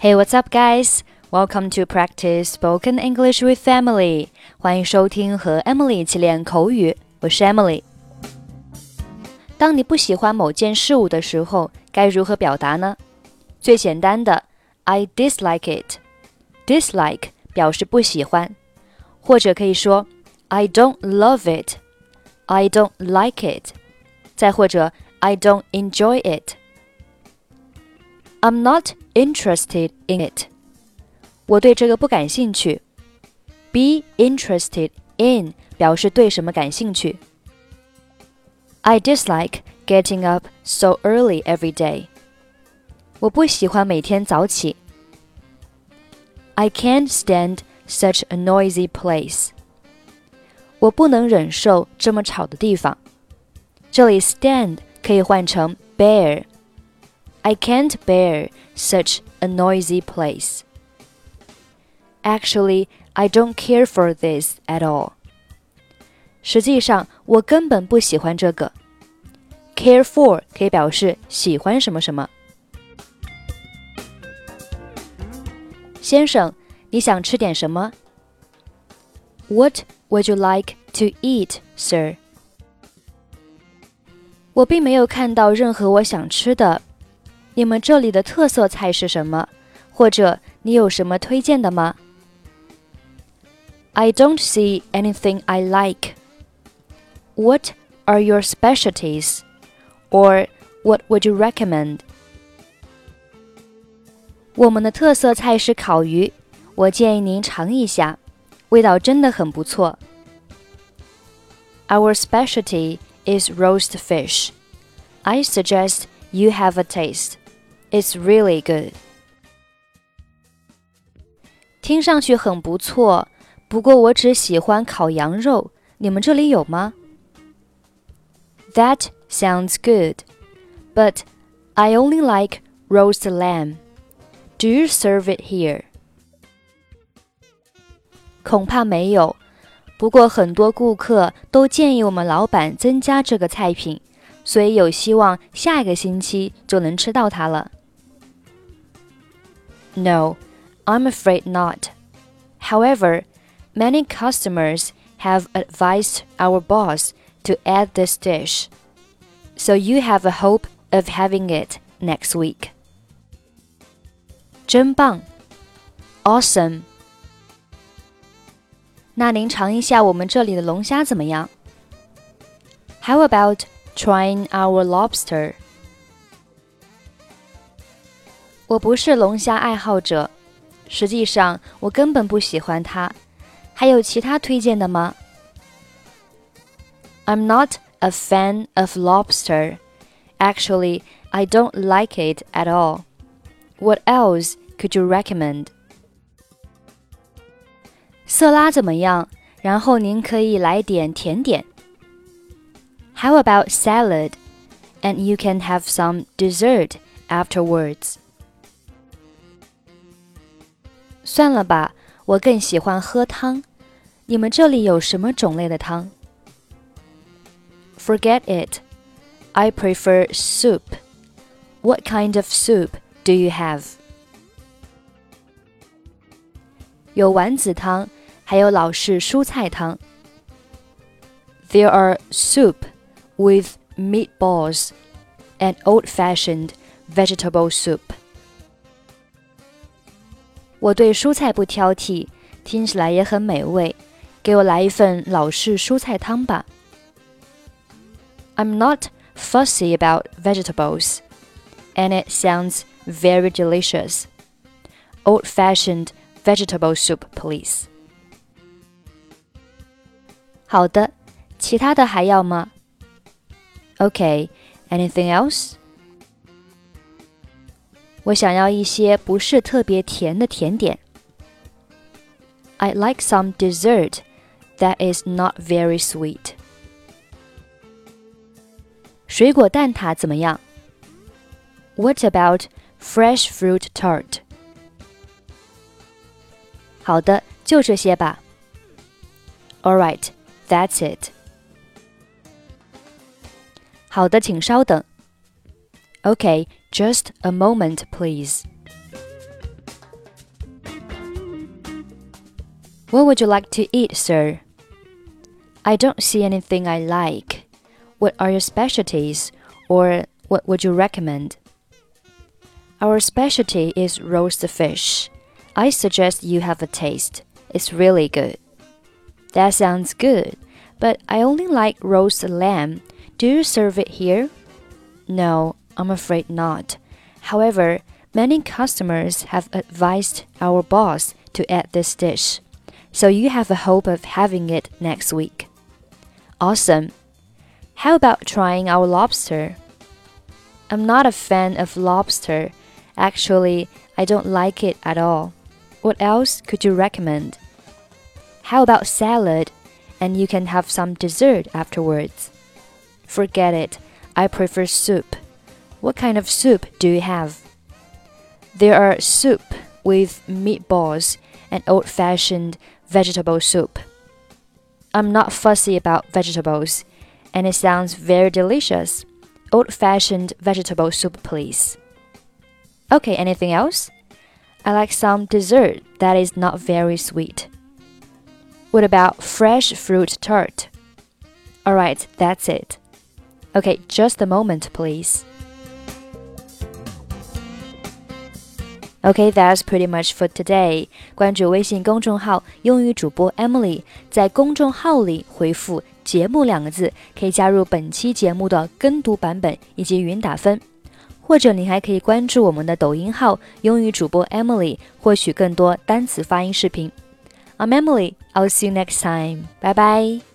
Hey, what's up, guys? Welcome to practice spoken English with Emily. 欢迎收听和 Emily 一起练口语。我是 Emily。当你不喜欢某件事物的时候，该如何表达呢？最简单的，I dislike it。dislike 表示不喜欢，或者可以说 I don't love it。I don't like it。再或者 I don't enjoy it。I'm not interested in it. 我对这个不感兴趣。Be interested in 表示对什么感兴趣。I dislike getting up so early every day. 我不喜欢每天早起。I can't stand such a noisy place. 我不能忍受这么吵的地方。这里 stand 可以换成 bear。 I can't bear such a noisy place. Actually, I don't care for this at all. 实际上，我根本不喜欢这个。Care for 可以表示喜欢什么什么。先生，你想吃点什么？What would you like to eat, sir? 我并没有看到任何我想吃的。 你们这里的特色菜是什么？或者你有什么推荐的吗？I don't see anything I like. What are your specialties? Or what would you recommend? 我们的特色菜是烤鱼，我建议您尝一下，味道真的很不错。Our specialty is roast fish. I suggest you have a taste. It's really good. 听上去很不错，不过我只喜欢烤羊肉。你们这里有吗？That sounds good, but I only like roast lamb. Do you serve it here? 恐怕没有，不过很多顾客都建议我们老板增加这个菜品，所以有希望下一个星期就能吃到它了。no, I'm afraid not. However, many customers have advised our boss to add this dish. So you have a hope of having it next week. 真棒，awesome。那您尝一下我们这里的龙虾怎么样？How about trying our lobster? 我不是龙虾爱好者，实际上我根本不喜欢它。还有其他推荐的吗？I'm not a fan of lobster. Actually, I don't like it at all. What else could you recommend? 色拉怎么样？然后您可以来点甜点。How about salad? And you can have some dessert afterwards. 算了吧，我更喜欢喝汤。你们这里有什么种类的汤？Forget it. I prefer soup. What kind of soup do you have? 有丸子汤，还有老式蔬菜汤。There are soup with meatballs and old-fashioned vegetable soup. 我对蔬菜不挑剔，听起来也很美味。给我来一份老式蔬菜汤吧。I'm not fussy about vegetables, and it sounds very delicious. Old-fashioned vegetable soup, please. 好的，其他的还要吗？Okay, anything else? 我想要一些不是特别甜的甜点。I'd like some dessert that is not very sweet. 水果蛋挞怎么样？What about fresh fruit tart? 好的，就这些吧。All right, that's it. 好的，请稍等。 Okay, just a moment, please. What would you like to eat, sir? I don't see anything I like. What are your specialties, or what would you recommend? Our specialty is roast fish. I suggest you have a taste. It's really good. That sounds good, but I only like roast lamb. Do you serve it here? No, I'm afraid not. However, many customers have advised our boss to add this dish, so you have a hope of having it next week. Awesome. How about trying our lobster? I'm not a fan of lobster. Actually, I don't like it at all. What else could you recommend? How about salad? And you can have some dessert afterwards. Forget it. I prefer soup. What kind of soup do you have? There are soup with meatballs and old fashioned vegetable soup. I'm not fussy about vegetables, and it sounds very delicious. Old fashioned vegetable soup, please. Okay, anything else? I like some dessert that is not very sweet. What about fresh fruit tart? Alright, that's it. Okay, just a moment, please. Okay, that's pretty much for today. 关注微信公众号“英语主播 Emily”，在公众号里回复“节目”两个字，可以加入本期节目的跟读版本以及语音打分。或者你还可以关注我们的抖音号“英语主播 Emily”，获取更多单词发音视频。I'm Emily. I'll see you next time. Bye bye.